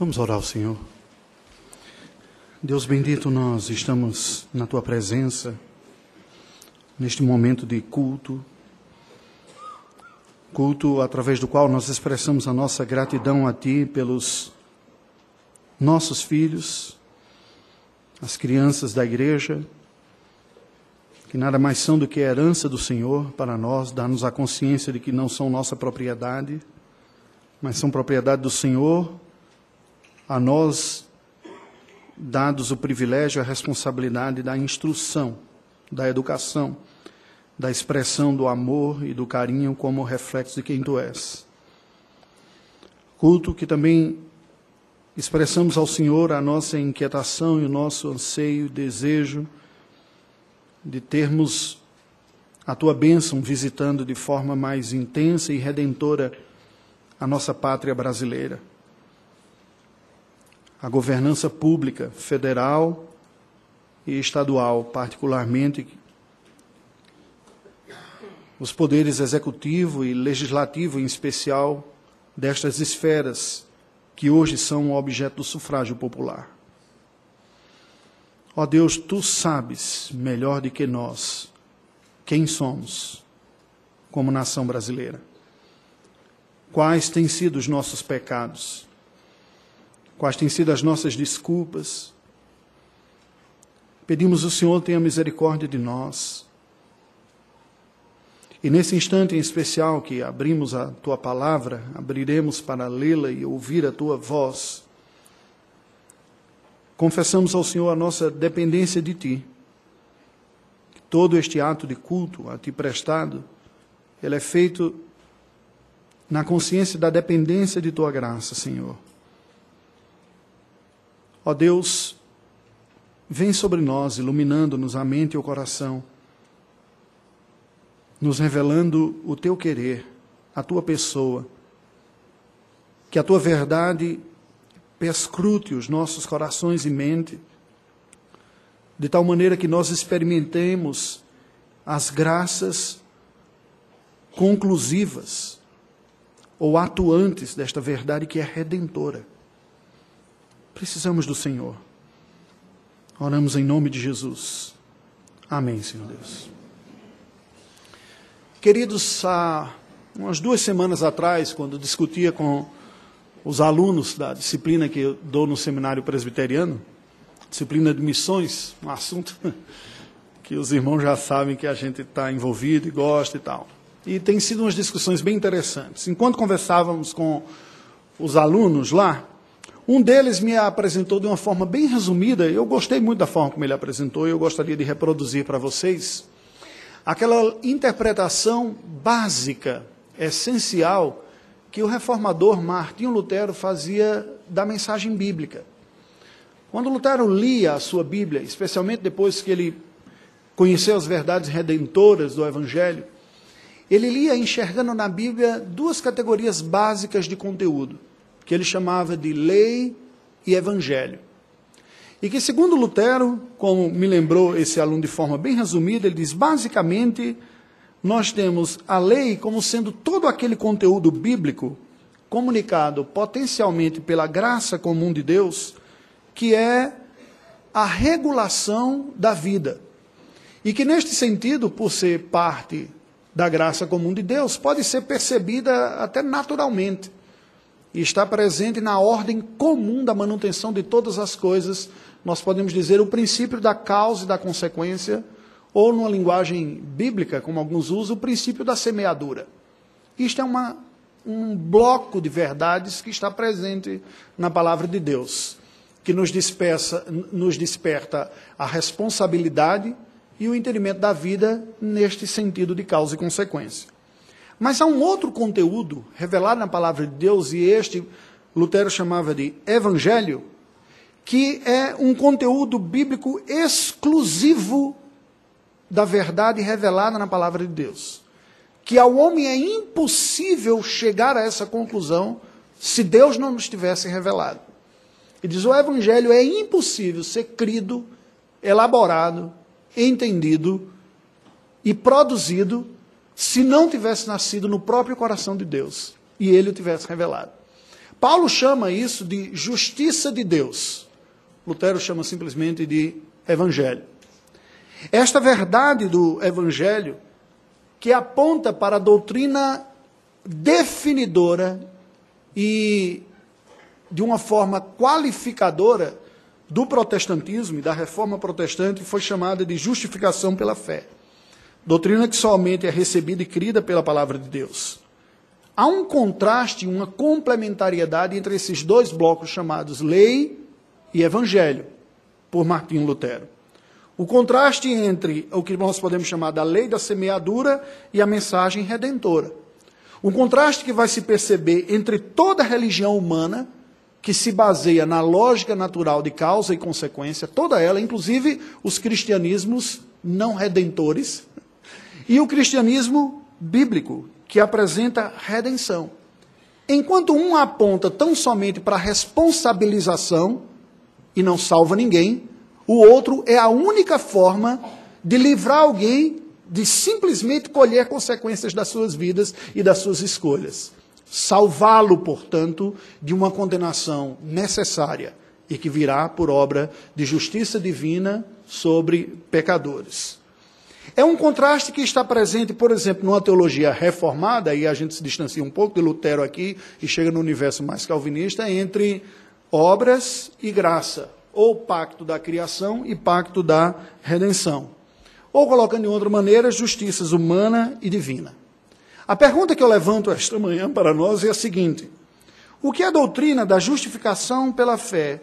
Vamos orar ao Senhor. Deus bendito, nós estamos na tua presença, neste momento de culto, culto através do qual nós expressamos a nossa gratidão a Ti pelos nossos filhos, as crianças da igreja, que nada mais são do que a herança do Senhor para nós, dar-nos a consciência de que não são nossa propriedade, mas são propriedade do Senhor, a nós dados o privilégio a responsabilidade da instrução, da educação, da expressão do amor e do carinho como reflexo de quem tu és. Culto que também expressamos ao Senhor a nossa inquietação e o nosso anseio e desejo de termos a tua bênção visitando de forma mais intensa e redentora a nossa pátria brasileira a governança pública federal e estadual, particularmente os poderes executivo e legislativo, em especial, destas esferas que hoje são objeto do sufrágio popular. Ó Deus, tu sabes melhor do que nós quem somos como nação brasileira. Quais têm sido os nossos pecados? Quais têm sido as nossas desculpas. Pedimos o Senhor tenha misericórdia de nós. E nesse instante em especial que abrimos a tua palavra, abriremos para lê-la e ouvir a tua voz. Confessamos ao Senhor a nossa dependência de ti. Todo este ato de culto a ti prestado, ele é feito na consciência da dependência de tua graça, Senhor. Ó Deus, vem sobre nós, iluminando-nos a mente e o coração, nos revelando o teu querer, a tua pessoa. Que a tua verdade perscrute os nossos corações e mente, de tal maneira que nós experimentemos as graças conclusivas ou atuantes desta verdade que é redentora. Precisamos do Senhor. Oramos em nome de Jesus. Amém, Senhor Deus. Queridos, há umas duas semanas atrás, quando discutia com os alunos da disciplina que eu dou no seminário presbiteriano, disciplina de missões, um assunto que os irmãos já sabem que a gente está envolvido e gosta e tal. E tem sido umas discussões bem interessantes. Enquanto conversávamos com os alunos lá, um deles me apresentou de uma forma bem resumida, eu gostei muito da forma como ele apresentou, e eu gostaria de reproduzir para vocês. Aquela interpretação básica, essencial, que o reformador Martinho Lutero fazia da mensagem bíblica. Quando Lutero lia a sua Bíblia, especialmente depois que ele conheceu as verdades redentoras do Evangelho, ele lia enxergando na Bíblia duas categorias básicas de conteúdo que ele chamava de lei e evangelho. E que, segundo Lutero, como me lembrou esse aluno de forma bem resumida, ele diz: basicamente, nós temos a lei como sendo todo aquele conteúdo bíblico comunicado potencialmente pela graça comum de Deus, que é a regulação da vida. E que, neste sentido, por ser parte da graça comum de Deus, pode ser percebida até naturalmente e está presente na ordem comum da manutenção de todas as coisas, nós podemos dizer o princípio da causa e da consequência, ou numa linguagem bíblica, como alguns usam, o princípio da semeadura. Isto é uma, um bloco de verdades que está presente na palavra de Deus, que nos, dispersa, nos desperta a responsabilidade e o entendimento da vida neste sentido de causa e consequência. Mas há um outro conteúdo revelado na palavra de Deus, e este Lutero chamava de evangelho, que é um conteúdo bíblico exclusivo da verdade revelada na palavra de Deus. Que ao homem é impossível chegar a essa conclusão se Deus não nos tivesse revelado. E diz: o evangelho é impossível ser crido, elaborado, entendido e produzido se não tivesse nascido no próprio coração de Deus e ele o tivesse revelado. Paulo chama isso de justiça de Deus. Lutero chama simplesmente de evangelho. Esta verdade do evangelho que aponta para a doutrina definidora e de uma forma qualificadora do protestantismo e da reforma protestante foi chamada de justificação pela fé. Doutrina que somente é recebida e crida pela palavra de Deus. Há um contraste, uma complementariedade entre esses dois blocos chamados lei e evangelho, por Martinho Lutero. O contraste entre o que nós podemos chamar da lei da semeadura e a mensagem redentora. O contraste que vai se perceber entre toda a religião humana, que se baseia na lógica natural de causa e consequência, toda ela, inclusive os cristianismos não redentores, e o cristianismo bíblico, que apresenta redenção. Enquanto um aponta tão somente para responsabilização e não salva ninguém, o outro é a única forma de livrar alguém de simplesmente colher consequências das suas vidas e das suas escolhas. Salvá-lo, portanto, de uma condenação necessária e que virá por obra de justiça divina sobre pecadores. É um contraste que está presente, por exemplo, numa teologia reformada, e a gente se distancia um pouco de Lutero aqui e chega no universo mais calvinista, entre obras e graça, ou pacto da criação e pacto da redenção. Ou, colocando de outra maneira, justiças humana e divina. A pergunta que eu levanto esta manhã para nós é a seguinte: o que a doutrina da justificação pela fé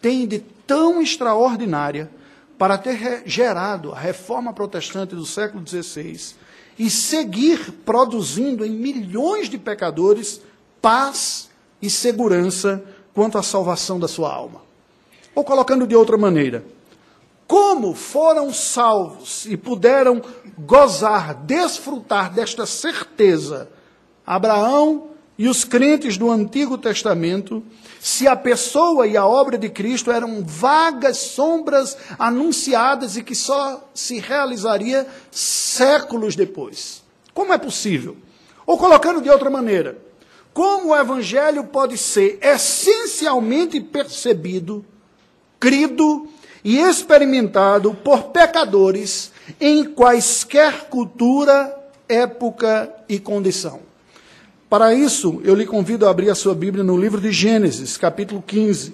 tem de tão extraordinária para ter gerado a reforma protestante do século XVI e seguir produzindo em milhões de pecadores paz e segurança quanto à salvação da sua alma. Ou colocando de outra maneira, como foram salvos e puderam gozar, desfrutar desta certeza Abraão e os crentes do Antigo Testamento, se a pessoa e a obra de Cristo eram vagas sombras anunciadas e que só se realizaria séculos depois. Como é possível? Ou colocando de outra maneira, como o evangelho pode ser essencialmente percebido, crido e experimentado por pecadores em quaisquer cultura, época e condição? Para isso, eu lhe convido a abrir a sua Bíblia no livro de Gênesis, capítulo 15.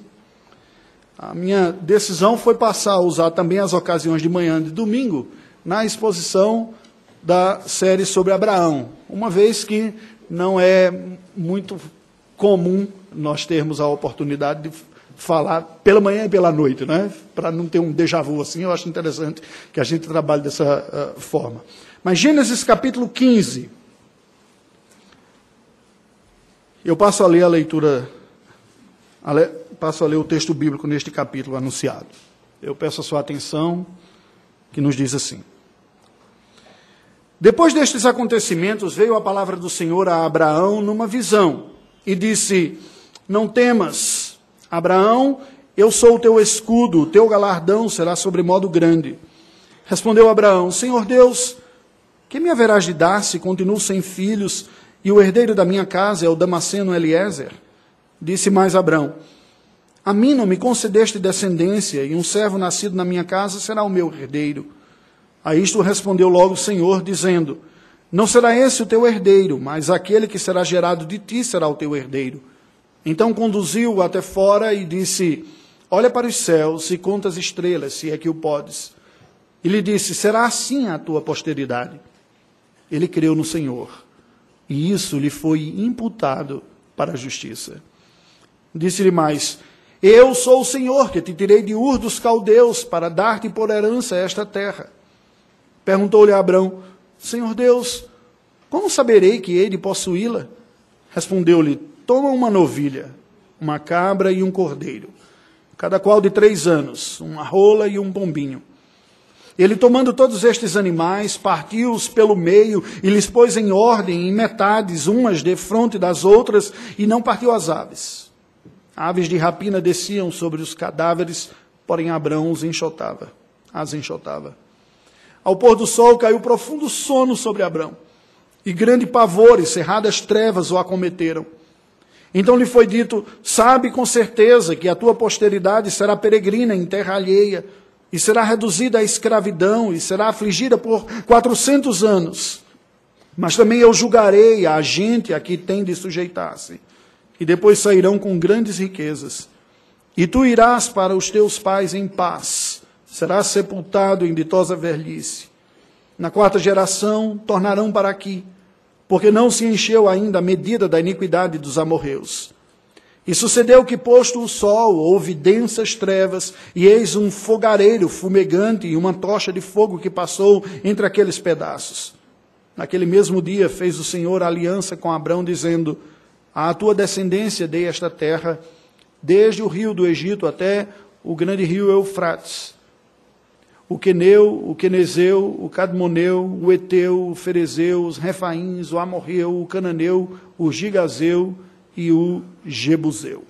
A minha decisão foi passar a usar também as ocasiões de manhã de domingo na exposição da série sobre Abraão, uma vez que não é muito comum nós termos a oportunidade de falar pela manhã e pela noite, né? Para não ter um déjà vu assim, eu acho interessante que a gente trabalhe dessa uh, forma. Mas Gênesis capítulo 15, eu passo a ler a leitura, a le, passo a ler o texto bíblico neste capítulo anunciado. Eu peço a sua atenção, que nos diz assim: Depois destes acontecimentos, veio a palavra do Senhor a Abraão numa visão e disse: Não temas, Abraão, eu sou o teu escudo, o teu galardão será sobremodo grande. Respondeu Abraão: Senhor Deus, que me haverás de dar se continuo sem filhos? E o herdeiro da minha casa é o Damasceno Eliezer. Disse mais Abrão: A mim não me concedeste descendência, e um servo nascido na minha casa será o meu herdeiro. A isto respondeu logo o Senhor, dizendo: Não será esse o teu herdeiro, mas aquele que será gerado de ti será o teu herdeiro. Então conduziu-o até fora e disse: Olha para os céus e conta as estrelas, se é que o podes. E lhe disse: Será assim a tua posteridade. Ele creu no Senhor e isso lhe foi imputado para a justiça. Disse-lhe mais: Eu sou o Senhor que te tirei de Ur dos caldeus para dar-te por herança esta terra. Perguntou-lhe Abrão: Senhor Deus, como saberei que hei de possuí-la? Respondeu-lhe: Toma uma novilha, uma cabra e um cordeiro, cada qual de três anos, uma rola e um pombinho ele, tomando todos estes animais, partiu-os pelo meio e lhes pôs em ordem, em metades, umas defronte das outras, e não partiu as aves. Aves de rapina desciam sobre os cadáveres, porém Abrão os enxotava, as enxotava. Ao pôr do sol caiu profundo sono sobre Abrão, e grande pavor e cerradas trevas o acometeram. Então lhe foi dito: Sabe com certeza que a tua posteridade será peregrina em terra alheia, e será reduzida à escravidão, e será afligida por quatrocentos anos. Mas também eu julgarei a gente a que tem de sujeitar-se, e depois sairão com grandes riquezas. E tu irás para os teus pais em paz, serás sepultado em ditosa velhice. Na quarta geração tornarão para aqui porque não se encheu ainda a medida da iniquidade dos amorreus. E sucedeu que, posto o sol, houve densas trevas, e eis um fogareiro fumegante e uma tocha de fogo que passou entre aqueles pedaços. Naquele mesmo dia fez o Senhor aliança com Abrão, dizendo: À tua descendência dei esta terra, desde o rio do Egito até o grande rio Eufrates o Queneu, o Quenezeu, o Cadmoneu, o Eteu, o Ferezeu, os Refaíns, o Amorreu, o Cananeu, o Gigazeu e o Jebuseu.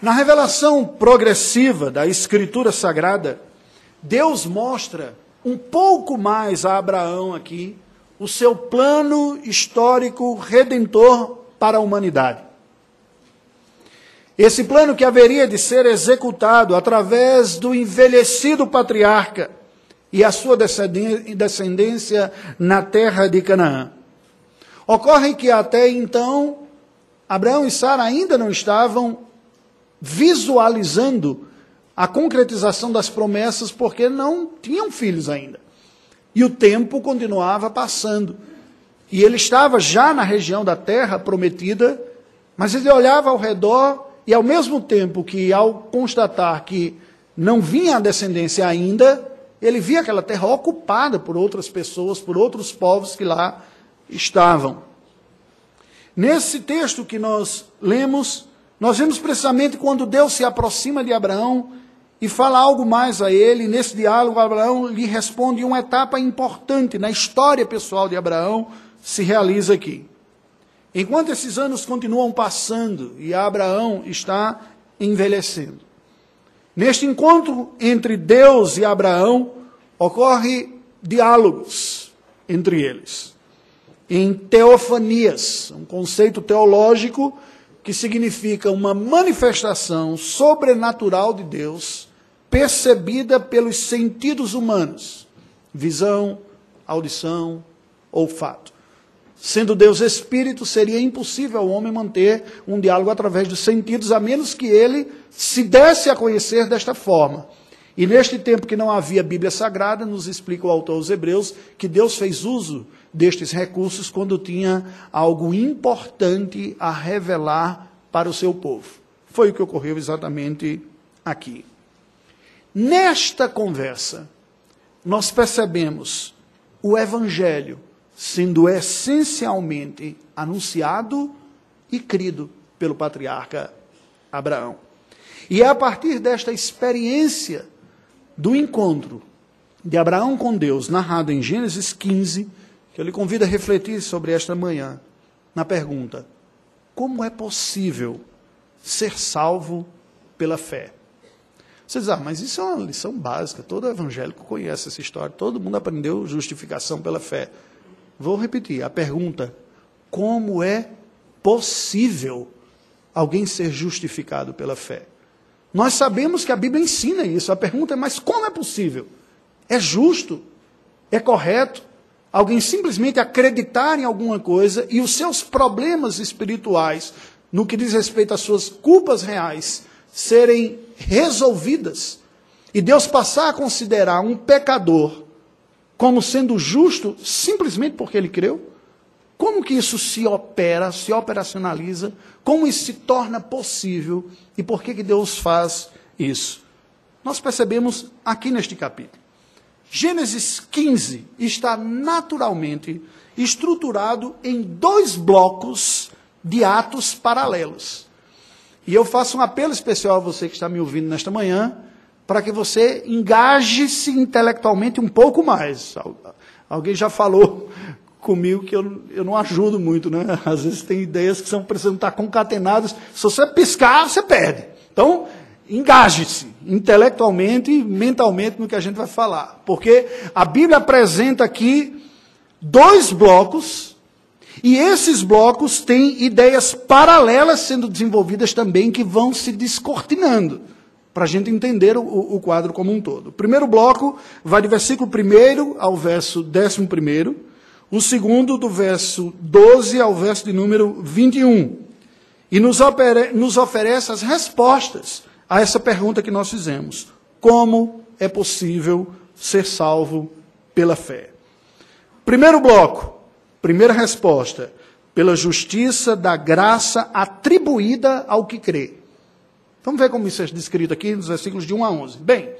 Na revelação progressiva da Escritura Sagrada, Deus mostra um pouco mais a Abraão aqui o seu plano histórico redentor para a humanidade. Esse plano que haveria de ser executado através do envelhecido patriarca e a sua descendência na terra de Canaã. Ocorre que até então, Abraão e Sara ainda não estavam visualizando a concretização das promessas porque não tinham filhos ainda. E o tempo continuava passando. E ele estava já na região da terra prometida, mas ele olhava ao redor e ao mesmo tempo que, ao constatar que não vinha a descendência ainda, ele via aquela terra ocupada por outras pessoas, por outros povos que lá estavam. Nesse texto que nós lemos, nós vemos precisamente quando Deus se aproxima de Abraão e fala algo mais a ele. Nesse diálogo, Abraão lhe responde uma etapa importante na história pessoal de Abraão se realiza aqui. Enquanto esses anos continuam passando e Abraão está envelhecendo. Neste encontro entre Deus e Abraão, ocorre diálogos entre eles. Em teofanias, um conceito teológico que significa uma manifestação sobrenatural de Deus percebida pelos sentidos humanos: visão, audição, olfato. Sendo Deus espírito, seria impossível ao homem manter um diálogo através dos sentidos, a menos que ele se desse a conhecer desta forma. E neste tempo que não havia Bíblia Sagrada, nos explica o autor aos Hebreus que Deus fez uso destes recursos quando tinha algo importante a revelar para o seu povo. Foi o que ocorreu exatamente aqui. Nesta conversa, nós percebemos o Evangelho sendo essencialmente anunciado e crido pelo patriarca Abraão. E é a partir desta experiência do encontro de Abraão com Deus, narrado em Gênesis 15, que eu lhe convido a refletir sobre esta manhã, na pergunta: como é possível ser salvo pela fé? Você diz, ah, mas isso é uma lição básica, todo evangélico conhece essa história, todo mundo aprendeu justificação pela fé. Vou repetir a pergunta: como é possível alguém ser justificado pela fé? Nós sabemos que a Bíblia ensina isso. A pergunta é: mas como é possível? É justo? É correto? Alguém simplesmente acreditar em alguma coisa e os seus problemas espirituais, no que diz respeito às suas culpas reais, serem resolvidas e Deus passar a considerar um pecador como sendo justo simplesmente porque ele creu? Como que isso se opera, se operacionaliza? Como isso se torna possível? E por que, que Deus faz isso? Nós percebemos aqui neste capítulo. Gênesis 15 está naturalmente estruturado em dois blocos de atos paralelos. E eu faço um apelo especial a você que está me ouvindo nesta manhã, para que você engaje-se intelectualmente um pouco mais. Alguém já falou comigo que eu, eu não ajudo muito, né? Às vezes tem ideias que são precisam estar concatenadas. Se você piscar, você perde. Então, engaje-se intelectualmente e mentalmente no que a gente vai falar. Porque a Bíblia apresenta aqui dois blocos E esses blocos têm ideias paralelas sendo desenvolvidas também que vão se descortinando, para a gente entender o, o, quadro como um todo. O primeiro bloco vai do versículo 1 ao verso 11, o segundo do verso 12 ao verso de número 21. E nos, nos oferece as respostas a essa pergunta que nós fizemos: como é possível ser salvo pela fé? Primeiro bloco, primeira resposta: pela justiça da graça atribuída ao que crê. Vamos ver como isso é descrito aqui nos versículos de 1 a 11. Bem,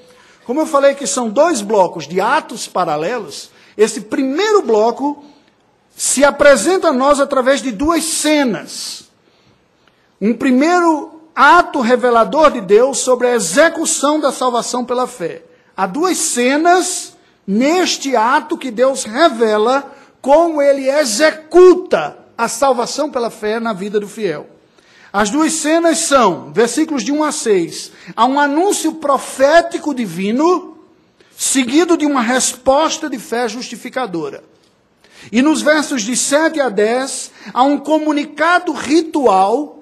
como eu falei que são dois blocos de atos paralelos, esse primeiro bloco se apresenta a nós através de duas cenas. Um primeiro ato revelador de Deus sobre a execução da salvação pela fé. Há duas cenas neste ato que Deus revela como ele executa a salvação pela fé na vida do fiel. As duas cenas são, versículos de 1 a 6, há um anúncio profético divino, seguido de uma resposta de fé justificadora. E nos versos de 7 a 10, há um comunicado ritual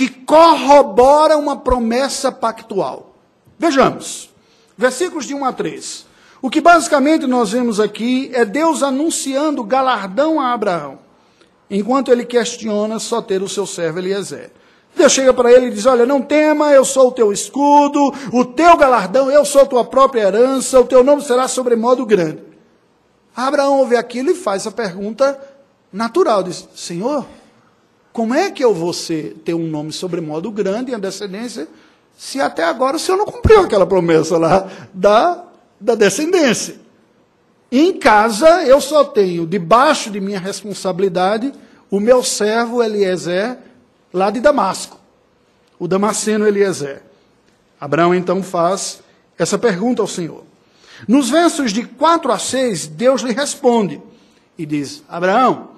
que corrobora uma promessa pactual. Vejamos, versículos de 1 a 3. O que basicamente nós vemos aqui é Deus anunciando galardão a Abraão, enquanto ele questiona só ter o seu servo Eliezer. Deus chega para ele e diz: Olha, não tema, eu sou o teu escudo, o teu galardão, eu sou a tua própria herança, o teu nome será sobremodo grande. Abraão ouve aquilo e faz a pergunta natural: diz, Senhor, como é que eu vou ser, ter um nome sobremodo grande a descendência, se até agora o Senhor não cumpriu aquela promessa lá da, da descendência? Em casa, eu só tenho, debaixo de minha responsabilidade, o meu servo Eliezer, lá de Damasco, o Damasceno Eliezer. Abraão então faz essa pergunta ao Senhor. Nos versos de 4 a 6, Deus lhe responde e diz: Abraão,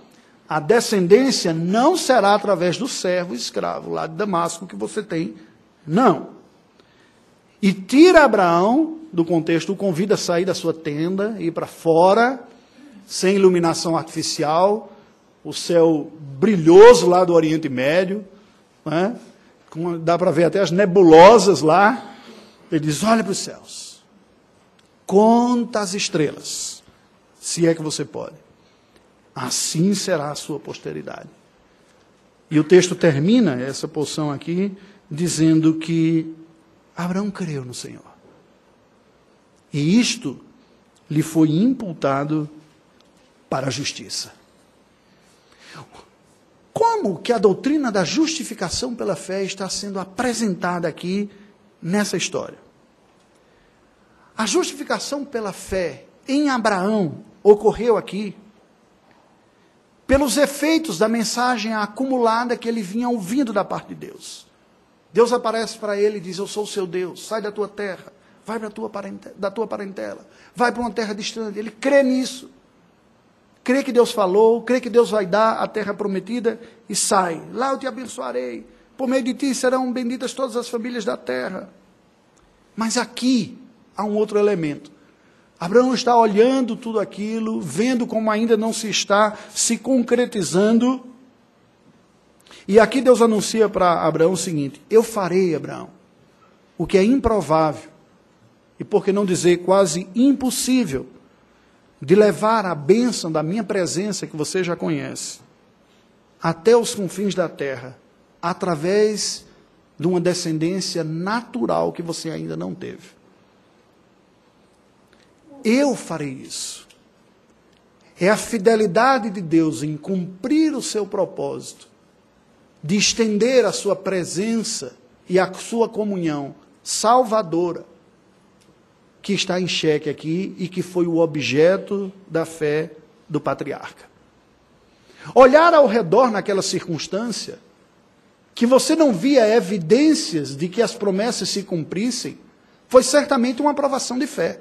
a descendência não será através do servo escravo lá de Damasco que você tem, não. E tira Abraão do contexto, o convida a sair da sua tenda, ir para fora, sem iluminação artificial, o céu brilhoso lá do Oriente Médio, né? dá para ver até as nebulosas lá. Ele diz: olha para os céus, conta as estrelas, se é que você pode assim será a sua posteridade. E o texto termina essa porção aqui dizendo que Abraão creu no Senhor. E isto lhe foi imputado para a justiça. Como que a doutrina da justificação pela fé está sendo apresentada aqui nessa história? A justificação pela fé em Abraão ocorreu aqui pelos efeitos da mensagem acumulada que ele vinha ouvindo da parte de Deus. Deus aparece para ele e diz: Eu sou o seu Deus, sai da tua terra, vai para tua da tua parentela, vai para uma terra distante. Ele crê nisso. Crê que Deus falou, crê que Deus vai dar a terra prometida e sai. Lá eu te abençoarei. Por meio de ti serão benditas todas as famílias da terra. Mas aqui há um outro elemento. Abraão está olhando tudo aquilo, vendo como ainda não se está se concretizando. E aqui Deus anuncia para Abraão o seguinte: Eu farei, Abraão, o que é improvável, e por que não dizer quase impossível, de levar a bênção da minha presença, que você já conhece, até os confins da terra, através de uma descendência natural que você ainda não teve. Eu farei isso. É a fidelidade de Deus em cumprir o seu propósito, de estender a sua presença e a sua comunhão salvadora, que está em xeque aqui e que foi o objeto da fé do patriarca. Olhar ao redor naquela circunstância, que você não via evidências de que as promessas se cumprissem, foi certamente uma aprovação de fé.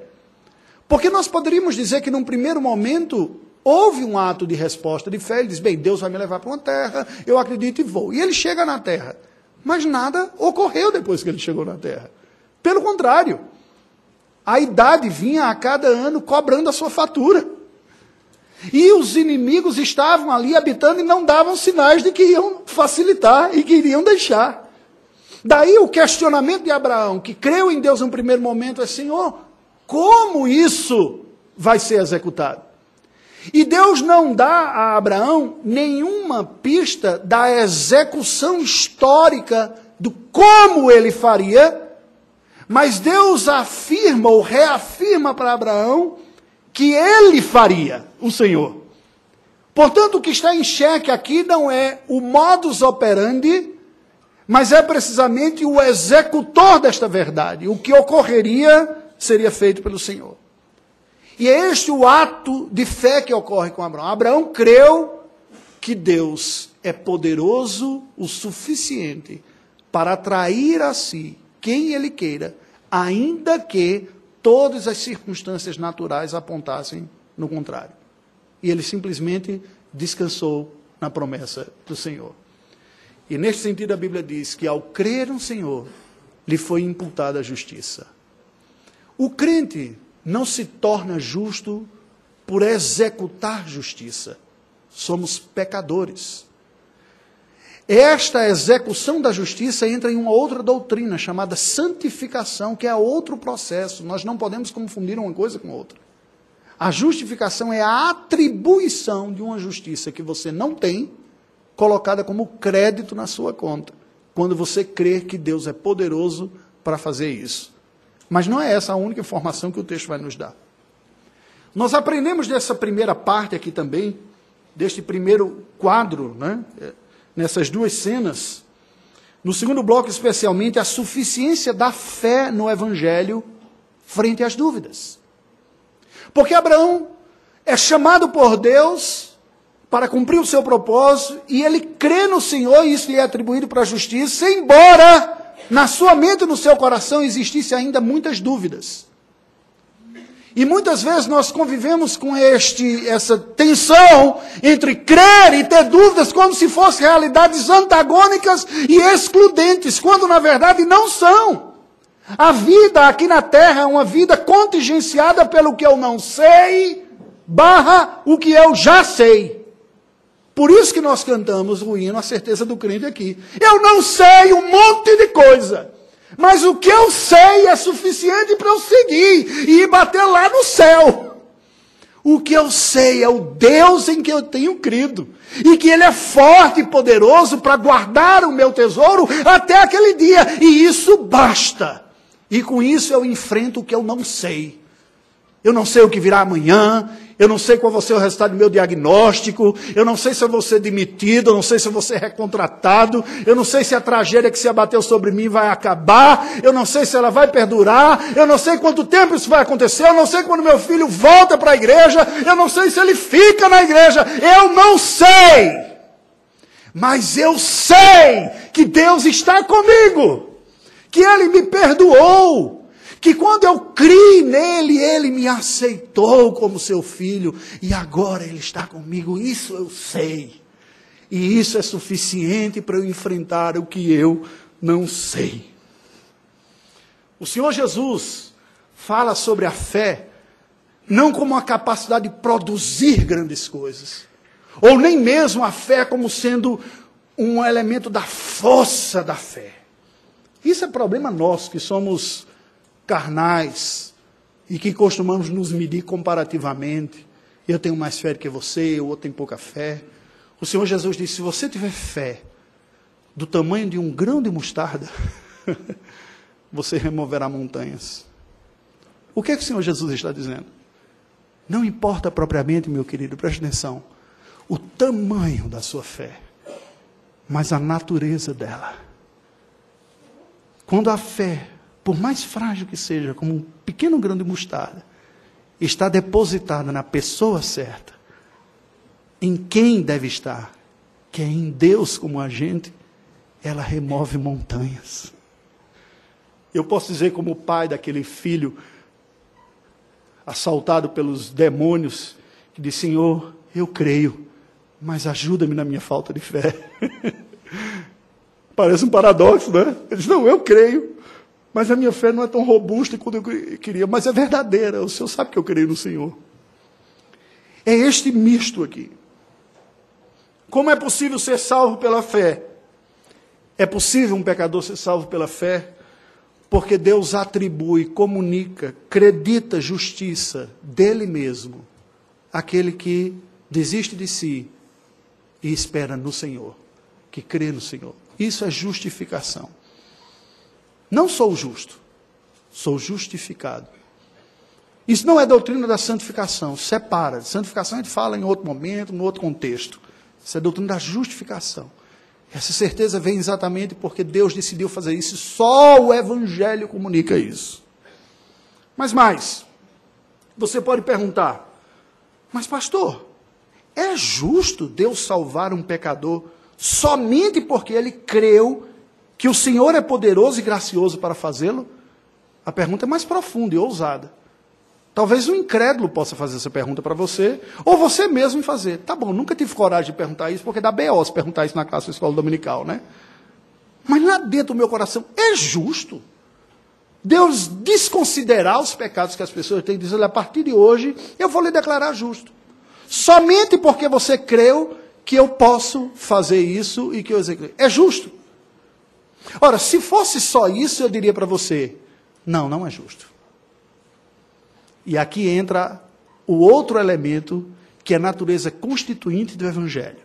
Porque nós poderíamos dizer que num primeiro momento houve um ato de resposta de fé, ele diz: bem, Deus vai me levar para uma terra, eu acredito e vou. E ele chega na terra. Mas nada ocorreu depois que ele chegou na terra. Pelo contrário, a idade vinha a cada ano cobrando a sua fatura. E os inimigos estavam ali habitando e não davam sinais de que iam facilitar e que iriam deixar. Daí o questionamento de Abraão, que creu em Deus no primeiro momento, é: Senhor, como isso vai ser executado? E Deus não dá a Abraão nenhuma pista da execução histórica do como ele faria, mas Deus afirma ou reafirma para Abraão que ele faria, o Senhor. Portanto, o que está em xeque aqui não é o modus operandi, mas é precisamente o executor desta verdade. O que ocorreria seria feito pelo Senhor. E é este o ato de fé que ocorre com Abraão. Abraão creu que Deus é poderoso o suficiente para atrair a si quem ele queira, ainda que todas as circunstâncias naturais apontassem no contrário. E ele simplesmente descansou na promessa do Senhor. E neste sentido a Bíblia diz que ao crer no Senhor, lhe foi imputada a justiça. O crente não se torna justo por executar justiça. Somos pecadores. Esta execução da justiça entra em uma outra doutrina chamada santificação, que é outro processo. Nós não podemos confundir uma coisa com outra. A justificação é a atribuição de uma justiça que você não tem, colocada como crédito na sua conta, quando você crê que Deus é poderoso para fazer isso. Mas não é essa a única informação que o texto vai nos dar. Nós aprendemos dessa primeira parte aqui também, deste primeiro quadro, né? nessas duas cenas, no segundo bloco especialmente, a suficiência da fé no Evangelho frente às dúvidas. Porque Abraão é chamado por Deus para cumprir o seu propósito e ele crê no Senhor e isso lhe é atribuído para a justiça, embora na sua mente e no seu coração existisse ainda muitas dúvidas. E muitas vezes nós convivemos com este, essa tensão entre crer e ter dúvidas como se fossem realidades antagônicas e excludentes, quando na verdade não são. A vida aqui na terra é uma vida contingenciada pelo que eu não sei, barra o que eu já sei. Por isso que nós cantamos o hino A Certeza do Crente aqui. Eu não sei um monte de coisa. Mas o que eu sei é suficiente para eu seguir e bater lá no céu. O que eu sei é o Deus em que eu tenho crido. E que Ele é forte e poderoso para guardar o meu tesouro até aquele dia. E isso basta. E com isso eu enfrento o que eu não sei. Eu não sei o que virá amanhã, eu não sei qual vai ser o resultado do meu diagnóstico, eu não sei se eu vou ser demitido, eu não sei se eu vou ser recontratado, eu não sei se a tragédia que se abateu sobre mim vai acabar, eu não sei se ela vai perdurar, eu não sei quanto tempo isso vai acontecer, eu não sei quando meu filho volta para a igreja, eu não sei se ele fica na igreja, eu não sei. Mas eu sei que Deus está comigo, que Ele me perdoou, que quando eu criei nele, ele me aceitou como seu filho e agora ele está comigo. Isso eu sei. E isso é suficiente para eu enfrentar o que eu não sei. O Senhor Jesus fala sobre a fé não como a capacidade de produzir grandes coisas, ou nem mesmo a fé como sendo um elemento da força da fé. Isso é problema nosso, que somos carnais e que costumamos nos medir comparativamente. Eu tenho mais fé do que você, o outro tem pouca fé. O Senhor Jesus disse: se você tiver fé do tamanho de um grão de mostarda, você removerá montanhas. O que é que o Senhor Jesus está dizendo? Não importa propriamente, meu querido, preste atenção, o tamanho da sua fé, mas a natureza dela. Quando a fé por mais frágil que seja, como um pequeno grão de mostarda, está depositada na pessoa certa, em quem deve estar, que é em Deus como agente, ela remove montanhas. Eu posso dizer, como pai daquele filho assaltado pelos demônios, que diz: Senhor, eu creio, mas ajuda-me na minha falta de fé. Parece um paradoxo, né? Ele diz: Não, eu creio, mas a minha fé não é tão robusta quanto eu queria, mas é verdadeira. O Senhor sabe que eu creio no Senhor. É este misto aqui. Como é possível ser salvo pela fé? É possível um pecador ser salvo pela fé? Porque Deus atribui, comunica, acredita justiça dele mesmo àquele que desiste de si e espera no Senhor, que crê no Senhor. Isso é justificação. Não sou justo, sou justificado. Isso não é doutrina da santificação, separa. Santificação a gente fala em outro momento, em outro contexto. Isso é doutrina da justificação. Essa certeza vem exatamente porque Deus decidiu fazer isso, só o Evangelho comunica isso. Mas mais, você pode perguntar, mas pastor, é justo Deus salvar um pecador somente porque ele creu que o Senhor é poderoso e gracioso para fazê-lo? A pergunta é mais profunda e ousada. Talvez um incrédulo possa fazer essa pergunta para você, ou você mesmo fazer. Tá bom, nunca tive coragem de perguntar isso, porque dá B.O. se perguntar isso na classe da escola dominical, né? Mas lá dentro do meu coração, é justo Deus desconsiderar os pecados que as pessoas têm e dizer, a partir de hoje, eu vou lhe declarar justo. Somente porque você creu que eu posso fazer isso e que eu executei. É justo. Ora, se fosse só isso, eu diria para você, não, não é justo. E aqui entra o outro elemento que é a natureza constituinte do Evangelho.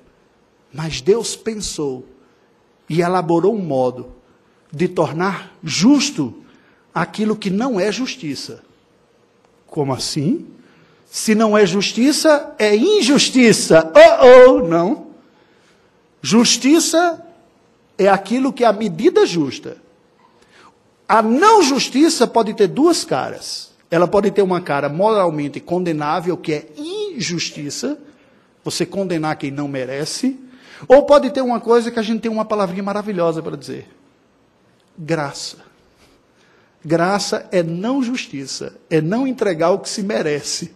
Mas Deus pensou e elaborou um modo de tornar justo aquilo que não é justiça. Como assim? Se não é justiça, é injustiça. Oh, oh, não. Justiça é aquilo que é a medida justa. A não justiça pode ter duas caras. Ela pode ter uma cara moralmente condenável, que é injustiça, você condenar quem não merece, ou pode ter uma coisa que a gente tem uma palavrinha maravilhosa para dizer: graça. Graça é não justiça, é não entregar o que se merece,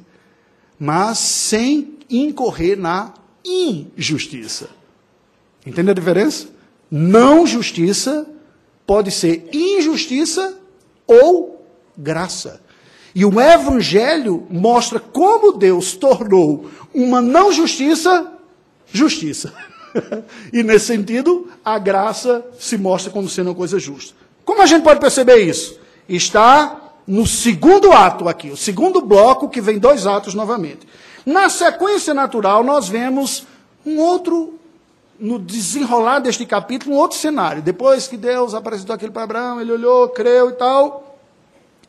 mas sem incorrer na injustiça. Entende a diferença? Não justiça pode ser injustiça ou graça. E o Evangelho mostra como Deus tornou uma não justiça justiça. e nesse sentido, a graça se mostra como sendo uma coisa justa. Como a gente pode perceber isso? Está no segundo ato aqui, o segundo bloco, que vem dois atos novamente. Na sequência natural, nós vemos um outro, no desenrolar deste capítulo, um outro cenário. Depois que Deus apresentou aquilo para Abraão, ele olhou, creu e tal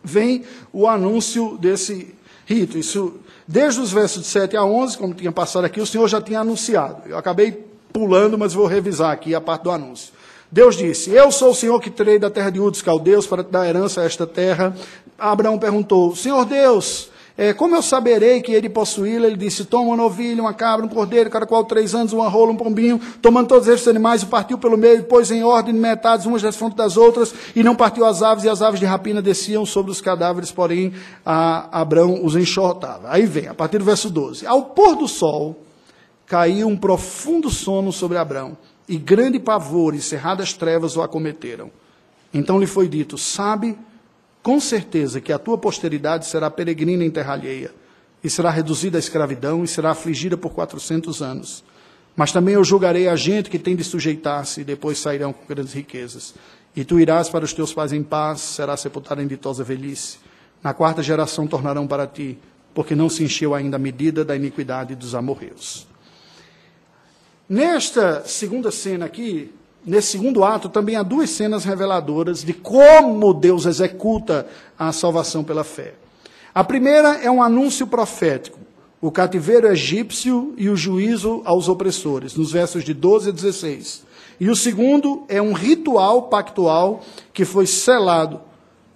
vem o anúncio desse rito. Isso, desde os versos de 7 a 11, como tinha passado aqui, o Senhor já tinha anunciado. Eu acabei pulando, mas vou revisar aqui a parte do anúncio. Deus disse: Eu sou o Senhor que tirei da terra de Udos Caldeus para dar herança a esta terra. Abraão perguntou: Senhor Deus, é, como eu saberei que ele possuí-la? Ele disse: Toma uma novilha, uma cabra, um cordeiro, cada qual três anos, uma rola, um pombinho. Tomando todos esses animais, e partiu pelo meio, e pôs em ordem de metades, umas das frontes das outras, e não partiu as aves, e as aves de rapina desciam sobre os cadáveres, porém a Abraão os enxotava. Aí vem, a partir do verso 12: Ao pôr do sol, caiu um profundo sono sobre Abraão, e grande pavor e cerradas trevas o acometeram. Então lhe foi dito: Sabe com certeza que a tua posteridade será peregrina em terra alheia, e será reduzida à escravidão, e será afligida por quatrocentos anos. Mas também eu julgarei a gente que tem de sujeitar-se, e depois sairão com grandes riquezas. E tu irás para os teus pais em paz, será sepultada em ditosa velhice. Na quarta geração tornarão para ti, porque não se encheu ainda a medida da iniquidade dos amorreus. Nesta segunda cena aqui, nesse segundo ato, também há duas cenas reveladoras de como Deus executa a salvação pela fé. A primeira é um anúncio profético, o cativeiro egípcio e o juízo aos opressores, nos versos de 12 a 16. E o segundo é um ritual pactual que foi selado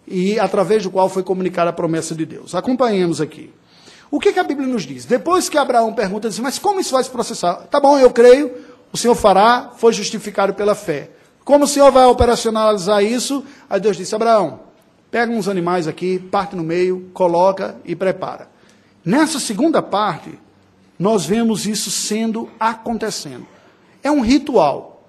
e através do qual foi comunicada a promessa de Deus. Acompanhemos aqui. O que, que a Bíblia nos diz? Depois que Abraão pergunta, diz, mas como isso vai se processar? Tá bom, eu creio, o Senhor fará, foi justificado pela fé. Como o Senhor vai operacionalizar isso? Aí Deus disse: Abraão, pega uns animais aqui, parte no meio, coloca e prepara. Nessa segunda parte, nós vemos isso sendo acontecendo. É um ritual.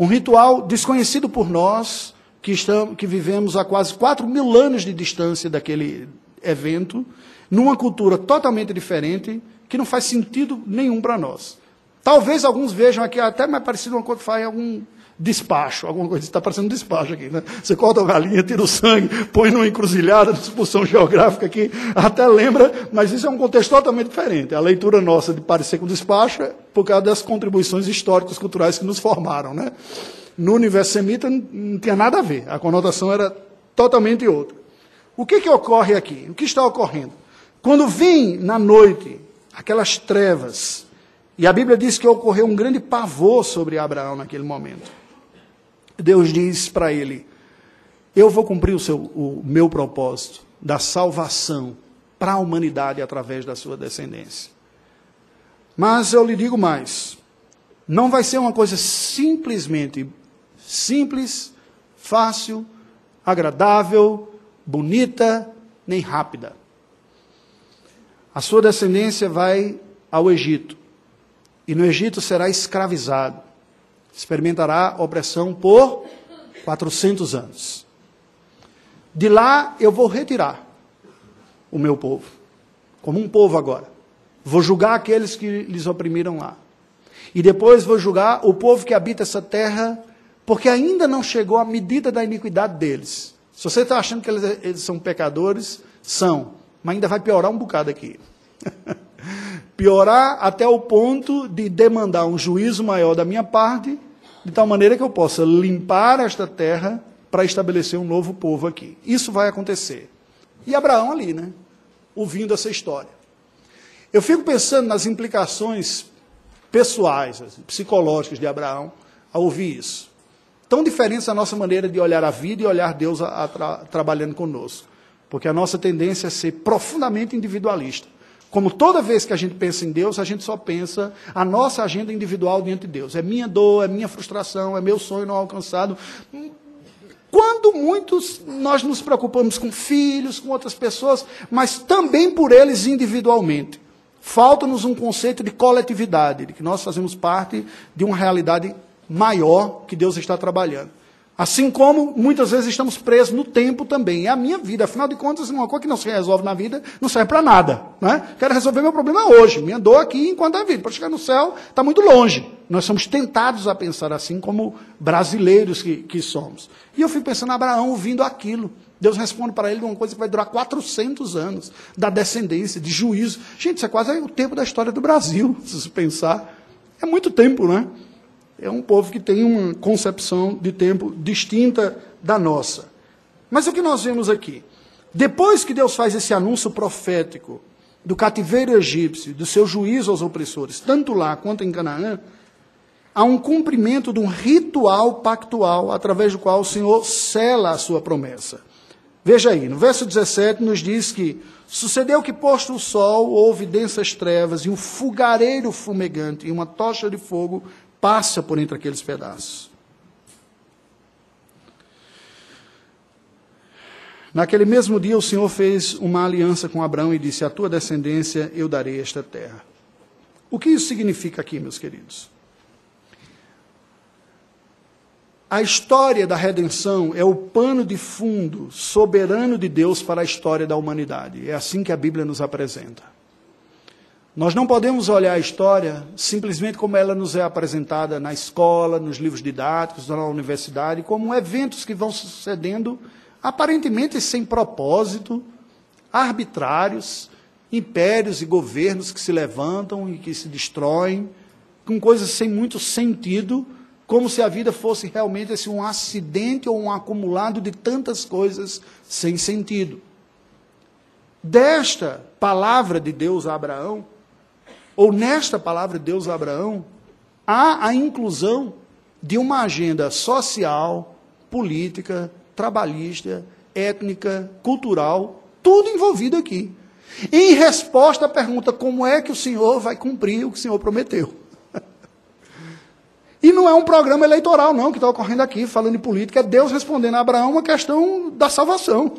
Um ritual desconhecido por nós, que, estamos, que vivemos a quase 4 mil anos de distância daquele evento, numa cultura totalmente diferente, que não faz sentido nenhum para nós. Talvez alguns vejam aqui até mais parecido com faz algum despacho, alguma coisa, está parecendo um despacho aqui, né? Você corta a galinha, tira o sangue, põe numa encruzilhada, disposição geográfica aqui, até lembra, mas isso é um contexto totalmente diferente. A leitura nossa de parecer com despacho é por causa das contribuições históricas, culturais que nos formaram, né? No universo semita não tinha nada a ver, a conotação era totalmente outra. O que, que ocorre aqui? O que está ocorrendo? Quando vem na noite aquelas trevas, e a Bíblia diz que ocorreu um grande pavor sobre Abraão naquele momento. Deus diz para ele: Eu vou cumprir o, seu, o meu propósito da salvação para a humanidade através da sua descendência. Mas eu lhe digo mais: não vai ser uma coisa simplesmente simples, fácil, agradável, bonita, nem rápida. A sua descendência vai ao Egito. E no Egito será escravizado experimentará opressão por 400 anos. De lá eu vou retirar o meu povo, como um povo agora. Vou julgar aqueles que lhes oprimiram lá. E depois vou julgar o povo que habita essa terra, porque ainda não chegou a medida da iniquidade deles. Se você está achando que eles, eles são pecadores, são, mas ainda vai piorar um bocado aqui. piorar até o ponto de demandar um juízo maior da minha parte de tal maneira que eu possa limpar esta terra para estabelecer um novo povo aqui. Isso vai acontecer. E Abraão ali, né? Ouvindo essa história. Eu fico pensando nas implicações pessoais, assim, psicológicas de Abraão ao ouvir isso. Tão diferentes a nossa maneira de olhar a vida e olhar Deus a, a tra, trabalhando conosco. Porque a nossa tendência é ser profundamente individualista. Como toda vez que a gente pensa em Deus, a gente só pensa a nossa agenda individual diante de Deus. É minha dor, é minha frustração, é meu sonho não alcançado. Quando muitos nós nos preocupamos com filhos, com outras pessoas, mas também por eles individualmente. Falta-nos um conceito de coletividade, de que nós fazemos parte de uma realidade maior que Deus está trabalhando. Assim como muitas vezes estamos presos no tempo também. É a minha vida. Afinal de contas, uma coisa que não se resolve na vida não serve para nada. Né? Quero resolver meu problema hoje. Minha dor aqui enquanto é vida. Para chegar no céu, está muito longe. Nós somos tentados a pensar assim como brasileiros que, que somos. E eu fico pensando, Abraão ouvindo aquilo. Deus responde para ele uma coisa que vai durar 400 anos, da descendência, de juízo. Gente, isso é quase o tempo da história do Brasil, se pensar. É muito tempo, né? É um povo que tem uma concepção de tempo distinta da nossa. Mas o que nós vemos aqui? Depois que Deus faz esse anúncio profético do cativeiro egípcio, do seu juízo aos opressores, tanto lá quanto em Canaã, há um cumprimento de um ritual pactual através do qual o Senhor sela a sua promessa. Veja aí, no verso 17 nos diz que sucedeu que posto o sol, houve densas trevas e um fogareiro fumegante e uma tocha de fogo passa por entre aqueles pedaços. Naquele mesmo dia, o Senhor fez uma aliança com Abraão e disse: A tua descendência eu darei esta terra. O que isso significa aqui, meus queridos? A história da redenção é o pano de fundo soberano de Deus para a história da humanidade. É assim que a Bíblia nos apresenta. Nós não podemos olhar a história simplesmente como ela nos é apresentada na escola, nos livros didáticos, na universidade, como eventos que vão sucedendo aparentemente sem propósito, arbitrários, impérios e governos que se levantam e que se destroem, com coisas sem muito sentido, como se a vida fosse realmente assim, um acidente ou um acumulado de tantas coisas sem sentido. Desta palavra de Deus a Abraão, ou nesta palavra de Deus a Abraão, há a inclusão de uma agenda social, política, trabalhista, étnica, cultural, tudo envolvido aqui. Em resposta à pergunta como é que o Senhor vai cumprir o que o Senhor prometeu. E não é um programa eleitoral, não, que está ocorrendo aqui, falando de política, é Deus respondendo a Abraão uma questão da salvação.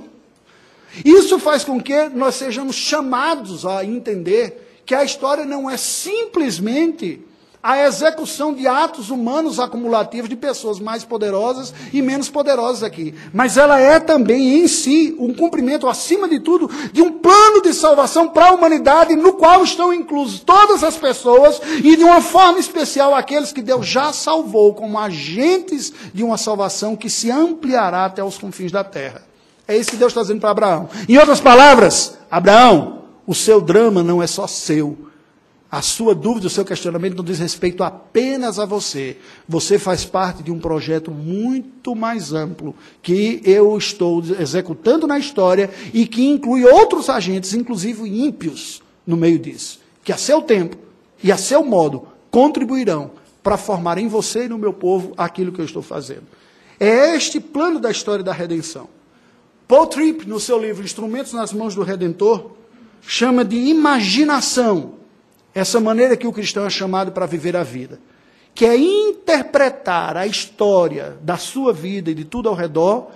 Isso faz com que nós sejamos chamados a entender que a história não é simplesmente a execução de atos humanos acumulativos de pessoas mais poderosas e menos poderosas aqui. Mas ela é também em si um cumprimento, acima de tudo, de um plano de salvação para a humanidade, no qual estão inclusos todas as pessoas e de uma forma especial aqueles que Deus já salvou como agentes de uma salvação que se ampliará até os confins da terra. É isso que Deus está dizendo para Abraão. Em outras palavras, Abraão, o seu drama não é só seu. A sua dúvida, o seu questionamento não diz respeito apenas a você. Você faz parte de um projeto muito mais amplo que eu estou executando na história e que inclui outros agentes, inclusive ímpios, no meio disso, que a seu tempo e a seu modo contribuirão para formar em você e no meu povo aquilo que eu estou fazendo. É este plano da história da redenção. Paul Tripp, no seu livro Instrumentos nas Mãos do Redentor, chama de imaginação essa maneira que o cristão é chamado para viver a vida, que é interpretar a história da sua vida e de tudo ao redor,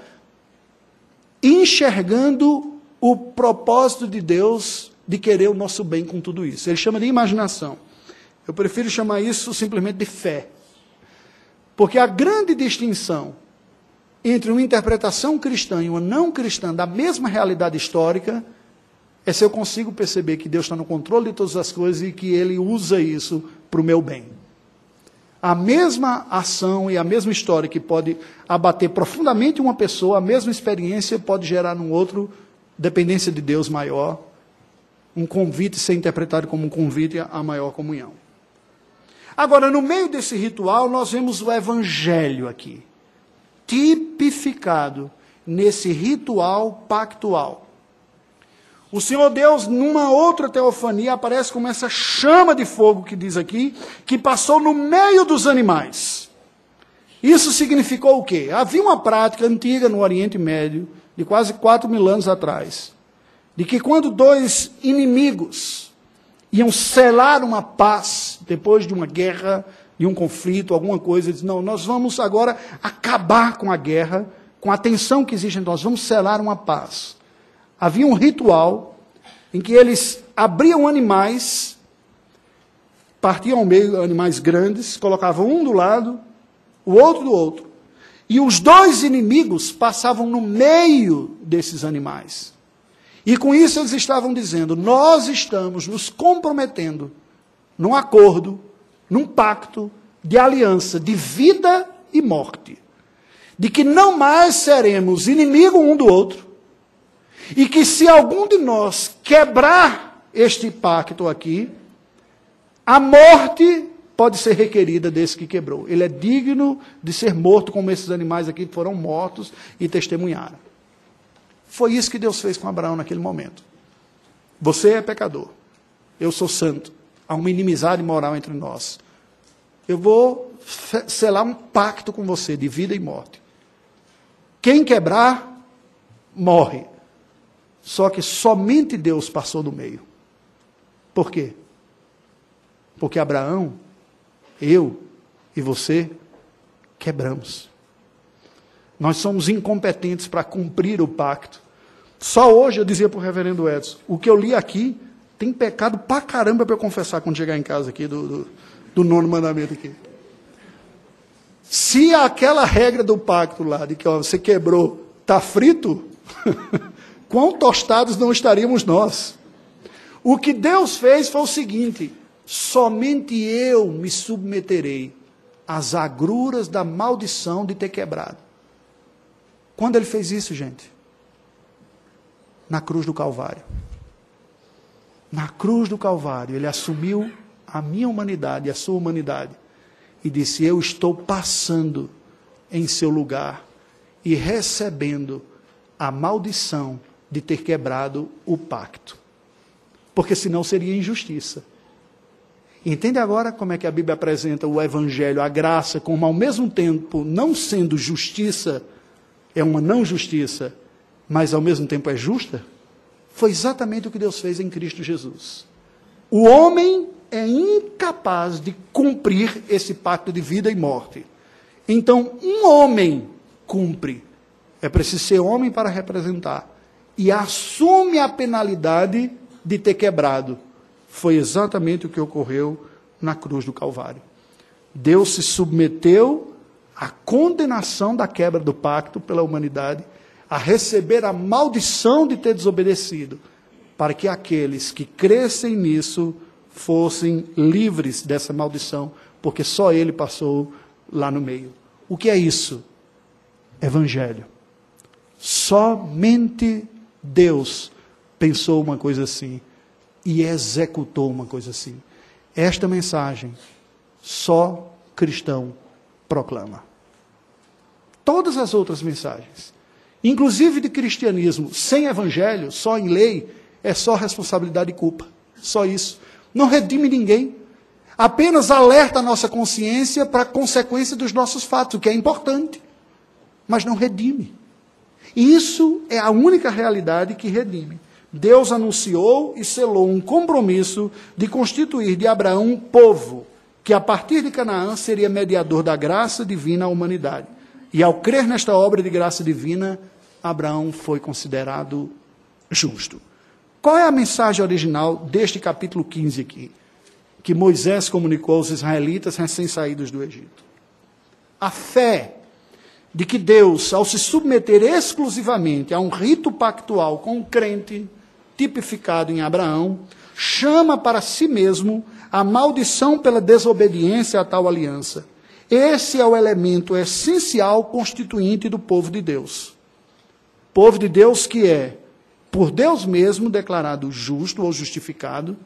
enxergando o propósito de Deus de querer o nosso bem com tudo isso. Ele chama de imaginação. Eu prefiro chamar isso simplesmente de fé. Porque a grande distinção entre uma interpretação cristã e uma não cristã da mesma realidade histórica é se eu consigo perceber que Deus está no controle de todas as coisas e que Ele usa isso para o meu bem. A mesma ação e a mesma história que pode abater profundamente uma pessoa, a mesma experiência pode gerar num outro dependência de Deus maior, um convite ser interpretado como um convite à maior comunhão. Agora, no meio desse ritual, nós vemos o evangelho aqui tipificado nesse ritual pactual. O Senhor Deus, numa outra teofania, aparece como essa chama de fogo que diz aqui, que passou no meio dos animais. Isso significou o quê? Havia uma prática antiga no Oriente Médio, de quase 4 mil anos atrás, de que quando dois inimigos iam selar uma paz depois de uma guerra, de um conflito, alguma coisa, eles não, nós vamos agora acabar com a guerra, com a tensão que existe nós, vamos selar uma paz. Havia um ritual em que eles abriam animais, partiam ao meio animais grandes, colocavam um do lado, o outro do outro, e os dois inimigos passavam no meio desses animais. E com isso eles estavam dizendo: nós estamos nos comprometendo num acordo num pacto de aliança de vida e morte, de que não mais seremos inimigo um do outro, e que se algum de nós quebrar este pacto aqui, a morte pode ser requerida desse que quebrou. Ele é digno de ser morto, como esses animais aqui foram mortos e testemunharam. Foi isso que Deus fez com Abraão naquele momento. Você é pecador, eu sou santo há uma inimizade moral entre nós. Eu vou selar um pacto com você de vida e morte. Quem quebrar, morre. Só que somente Deus passou do meio. Por quê? Porque Abraão, eu e você quebramos. Nós somos incompetentes para cumprir o pacto. Só hoje eu dizia para o reverendo Edson: o que eu li aqui tem pecado pra caramba para eu confessar quando chegar em casa aqui do, do, do nono mandamento aqui. Se aquela regra do pacto lá, de que ó, você quebrou, está frito, quão tostados não estaríamos nós? O que Deus fez foi o seguinte: somente eu me submeterei às agruras da maldição de ter quebrado. Quando ele fez isso, gente? Na cruz do Calvário. Na cruz do Calvário, ele assumiu a minha humanidade, a sua humanidade, e disse: Eu estou passando em seu lugar e recebendo a maldição de ter quebrado o pacto. Porque senão seria injustiça. Entende agora como é que a Bíblia apresenta o Evangelho, a graça, como ao mesmo tempo não sendo justiça, é uma não justiça, mas ao mesmo tempo é justa? Foi exatamente o que Deus fez em Cristo Jesus. O homem é incapaz de cumprir esse pacto de vida e morte. Então, um homem cumpre. É preciso ser homem para representar. E assume a penalidade de ter quebrado. Foi exatamente o que ocorreu na cruz do Calvário. Deus se submeteu à condenação da quebra do pacto pela humanidade, a receber a maldição de ter desobedecido, para que aqueles que crescem nisso fossem livres dessa maldição, porque só ele passou lá no meio. O que é isso? Evangelho. Somente Deus pensou uma coisa assim e executou uma coisa assim. Esta mensagem só cristão proclama. Todas as outras mensagens, inclusive de cristianismo sem evangelho, só em lei, é só responsabilidade e culpa. Só isso. Não redime ninguém. Apenas alerta a nossa consciência para a consequência dos nossos fatos, o que é importante. Mas não redime. Isso é a única realidade que redime. Deus anunciou e selou um compromisso de constituir de Abraão um povo que, a partir de Canaã, seria mediador da graça divina à humanidade. E ao crer nesta obra de graça divina, Abraão foi considerado justo. Qual é a mensagem original deste capítulo 15 aqui? Que Moisés comunicou aos israelitas recém-saídos do Egito. A fé de que Deus, ao se submeter exclusivamente a um rito pactual com o crente, tipificado em Abraão, chama para si mesmo a maldição pela desobediência a tal aliança. Esse é o elemento essencial constituinte do povo de Deus. Povo de Deus que é, por Deus mesmo, declarado justo ou justificado,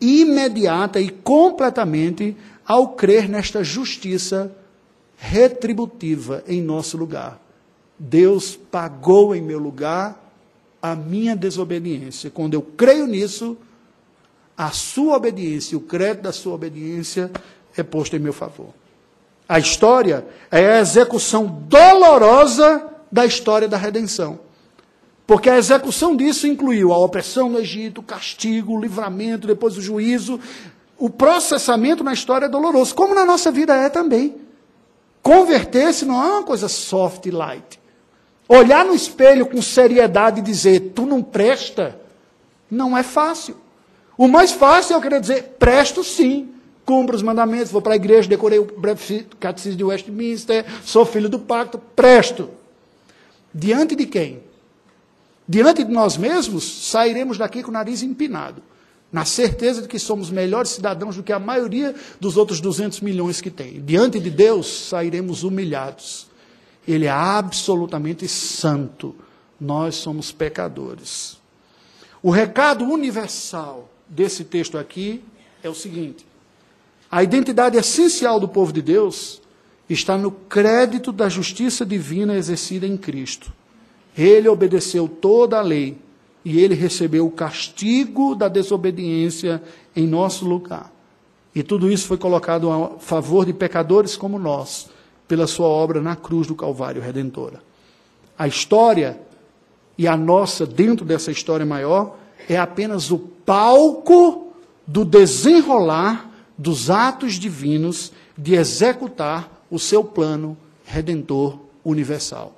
imediata e completamente ao crer nesta justiça retributiva em nosso lugar. Deus pagou em meu lugar a minha desobediência. Quando eu creio nisso, a sua obediência, o crédito da sua obediência é posto em meu favor. A história é a execução dolorosa da história da redenção. Porque a execução disso incluiu a opressão no Egito, o castigo, o livramento, depois o juízo. O processamento na história é doloroso, como na nossa vida é também. Converter-se não é uma coisa soft e light. Olhar no espelho com seriedade e dizer, tu não presta, não é fácil. O mais fácil é eu querer dizer, presto sim, cumpro os mandamentos, vou para a igreja, decorei o catecismo de Westminster, sou filho do pacto, presto. Diante de quem? Diante de nós mesmos, sairemos daqui com o nariz empinado, na certeza de que somos melhores cidadãos do que a maioria dos outros 200 milhões que tem. Diante de Deus, sairemos humilhados ele é absolutamente santo. Nós somos pecadores. O recado universal desse texto aqui é o seguinte: a identidade essencial do povo de Deus está no crédito da justiça divina exercida em Cristo. Ele obedeceu toda a lei e ele recebeu o castigo da desobediência em nosso lugar. E tudo isso foi colocado a favor de pecadores como nós pela sua obra na cruz do Calvário redentora. A história e a nossa, dentro dessa história maior, é apenas o palco do desenrolar dos atos divinos de executar o seu plano redentor universal.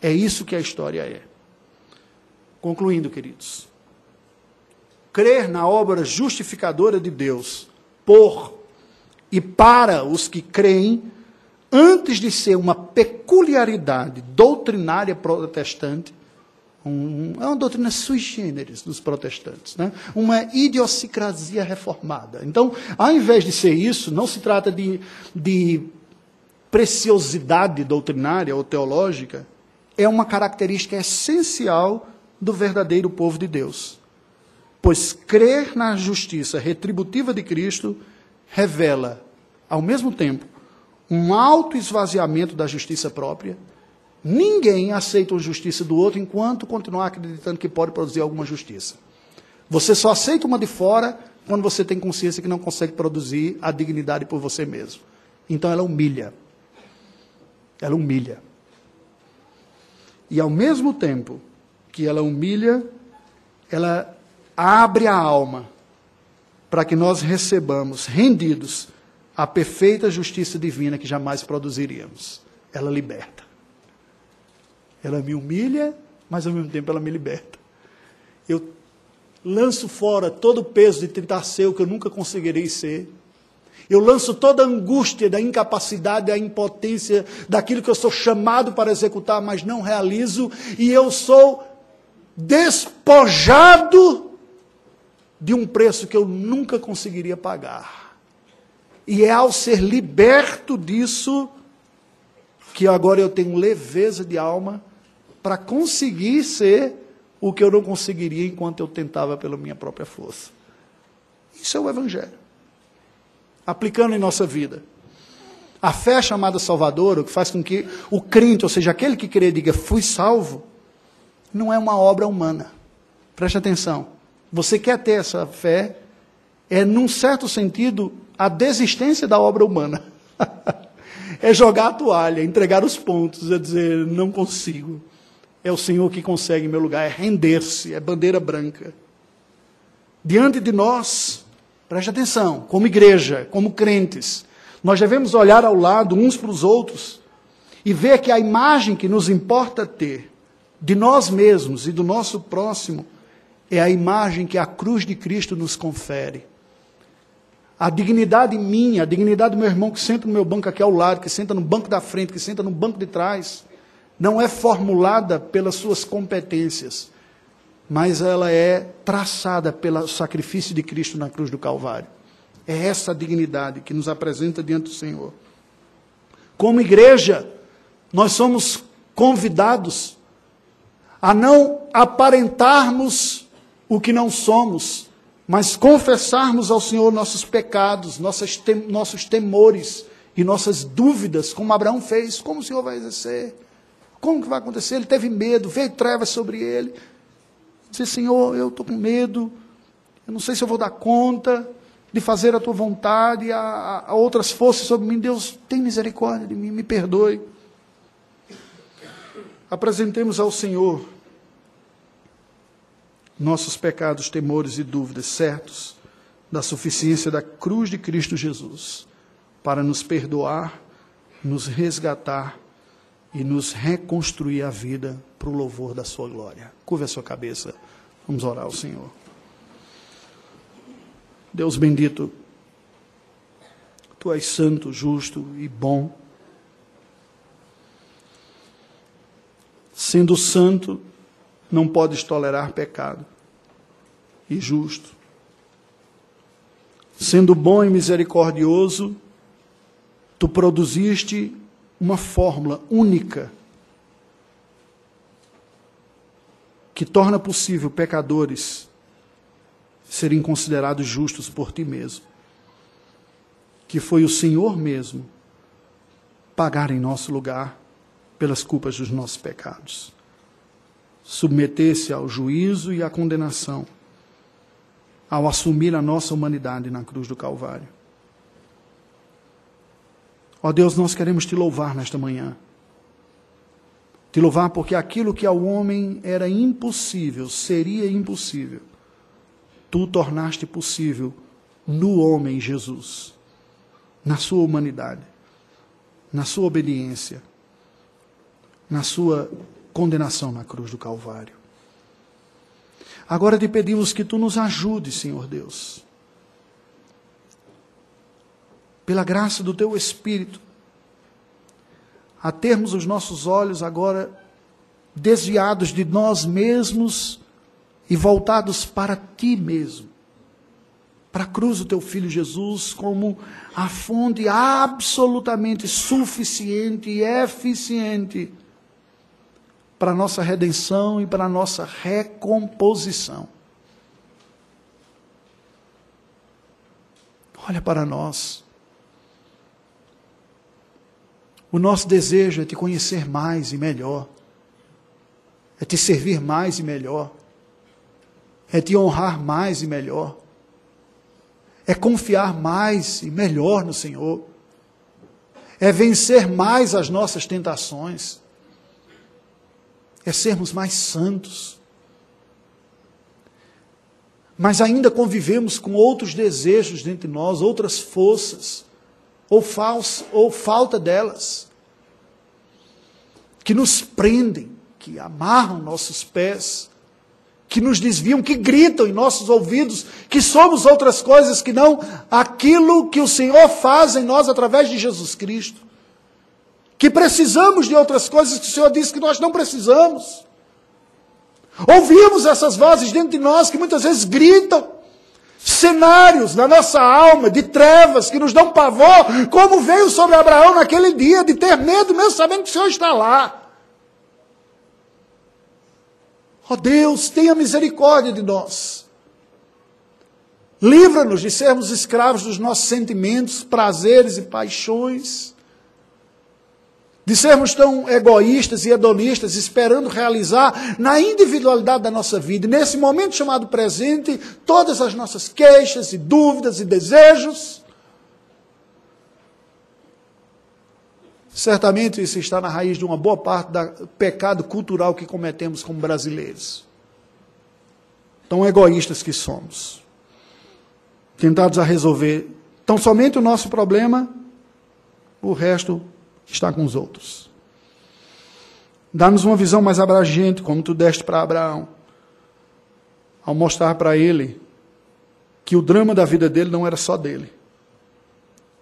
É isso que a história é. Concluindo, queridos, crer na obra justificadora de Deus por e para os que creem antes de ser uma peculiaridade doutrinária protestante, um, é uma doutrina sui generis dos protestantes, né? uma idiosincrasia reformada. Então, ao invés de ser isso, não se trata de, de preciosidade doutrinária ou teológica, é uma característica essencial do verdadeiro povo de Deus. Pois crer na justiça retributiva de Cristo revela, ao mesmo tempo, um alto esvaziamento da justiça própria. Ninguém aceita a justiça do outro enquanto continuar acreditando que pode produzir alguma justiça. Você só aceita uma de fora quando você tem consciência que não consegue produzir a dignidade por você mesmo. Então ela humilha. Ela humilha. E ao mesmo tempo que ela humilha, ela abre a alma para que nós recebamos rendidos a perfeita justiça divina que jamais produziríamos. Ela liberta. Ela me humilha, mas ao mesmo tempo ela me liberta. Eu lanço fora todo o peso de tentar ser o que eu nunca conseguirei ser. Eu lanço toda a angústia da incapacidade, da impotência, daquilo que eu sou chamado para executar, mas não realizo, e eu sou despojado de um preço que eu nunca conseguiria pagar. E é ao ser liberto disso que agora eu tenho leveza de alma para conseguir ser o que eu não conseguiria enquanto eu tentava pela minha própria força. Isso é o Evangelho. Aplicando em nossa vida. A fé chamada salvadora, o que faz com que o crente, ou seja, aquele que crê, diga, fui salvo, não é uma obra humana. Preste atenção. Você quer ter essa fé, é, num certo sentido, a desistência da obra humana. é jogar a toalha, entregar os pontos, é dizer, não consigo. É o Senhor que consegue em meu lugar, é render-se, é bandeira branca. Diante de nós, preste atenção, como igreja, como crentes, nós devemos olhar ao lado uns para os outros e ver que a imagem que nos importa ter de nós mesmos e do nosso próximo é a imagem que a cruz de Cristo nos confere. A dignidade minha, a dignidade do meu irmão que senta no meu banco aqui ao lado, que senta no banco da frente, que senta no banco de trás, não é formulada pelas suas competências, mas ela é traçada pelo sacrifício de Cristo na cruz do Calvário. É essa dignidade que nos apresenta diante do Senhor. Como igreja, nós somos convidados a não aparentarmos o que não somos, mas confessarmos ao Senhor nossos pecados, tem, nossos temores e nossas dúvidas, como Abraão fez, como o Senhor vai exercer? Como que vai acontecer? Ele teve medo, veio trevas sobre ele. Disse, Senhor, eu estou com medo, eu não sei se eu vou dar conta de fazer a tua vontade, a, a outras forças sobre mim. Deus, tem misericórdia de mim, me perdoe apresentemos ao Senhor nossos pecados, temores e dúvidas certos da suficiência da cruz de Cristo Jesus para nos perdoar, nos resgatar e nos reconstruir a vida para o louvor da sua glória. Curva a sua cabeça, vamos orar ao Senhor. Deus bendito, tu és santo, justo e bom. Sendo santo, não podes tolerar pecado. E justo. Sendo bom e misericordioso, tu produziste uma fórmula única que torna possível pecadores serem considerados justos por ti mesmo. Que foi o Senhor mesmo pagar em nosso lugar pelas culpas dos nossos pecados. Submeter-se ao juízo e à condenação, ao assumir a nossa humanidade na cruz do Calvário. Ó Deus, nós queremos te louvar nesta manhã. Te louvar porque aquilo que ao homem era impossível, seria impossível, tu tornaste possível no homem Jesus, na sua humanidade, na sua obediência na sua condenação na cruz do Calvário. Agora te pedimos que tu nos ajude, Senhor Deus, pela graça do teu Espírito, a termos os nossos olhos agora desviados de nós mesmos e voltados para ti mesmo, para a cruz do teu filho Jesus, como a fonte absolutamente suficiente e eficiente para a nossa redenção e para a nossa recomposição. Olha para nós. O nosso desejo é te conhecer mais e melhor, é te servir mais e melhor, é te honrar mais e melhor, é confiar mais e melhor no Senhor, é vencer mais as nossas tentações é sermos mais santos. Mas ainda convivemos com outros desejos dentro de nós, outras forças, ou, falsa, ou falta delas, que nos prendem, que amarram nossos pés, que nos desviam, que gritam em nossos ouvidos que somos outras coisas que não aquilo que o Senhor faz em nós através de Jesus Cristo. Que precisamos de outras coisas que o Senhor disse que nós não precisamos. Ouvimos essas vozes dentro de nós que muitas vezes gritam cenários na nossa alma de trevas que nos dão pavor, como veio sobre Abraão naquele dia, de ter medo, mesmo sabendo que o Senhor está lá. Ó oh Deus, tenha misericórdia de nós. Livra-nos de sermos escravos dos nossos sentimentos, prazeres e paixões. De sermos tão egoístas e hedonistas, esperando realizar na individualidade da nossa vida, nesse momento chamado presente, todas as nossas queixas e dúvidas e desejos. Certamente isso está na raiz de uma boa parte do pecado cultural que cometemos como brasileiros. Tão egoístas que somos. Tentados a resolver tão somente o nosso problema, o resto está com os outros. Dá-nos uma visão mais abrangente, como tu deste para Abraão, ao mostrar para ele que o drama da vida dele não era só dele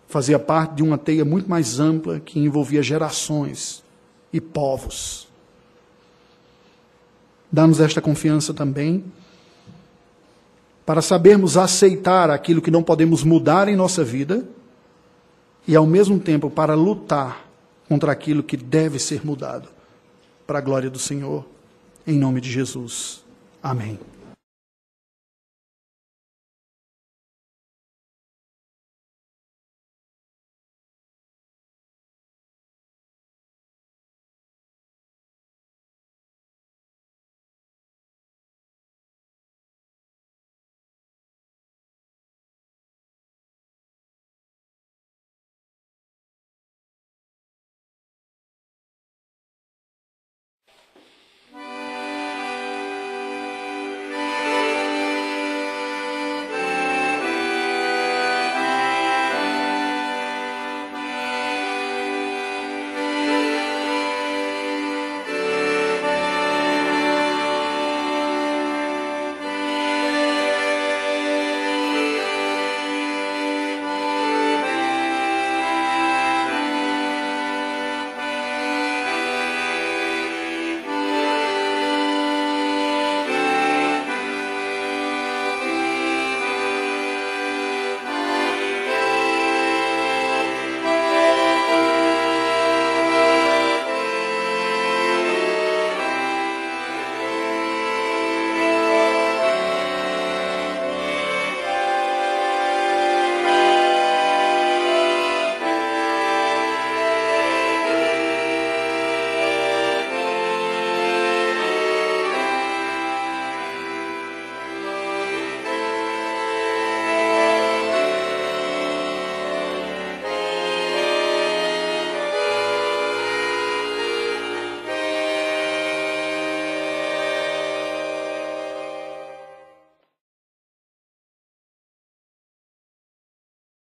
fazia parte de uma teia muito mais ampla que envolvia gerações e povos. Dá-nos esta confiança também para sabermos aceitar aquilo que não podemos mudar em nossa vida e, ao mesmo tempo, para lutar contra aquilo que deve ser mudado, para a glória do Senhor, em nome de Jesus. Amém.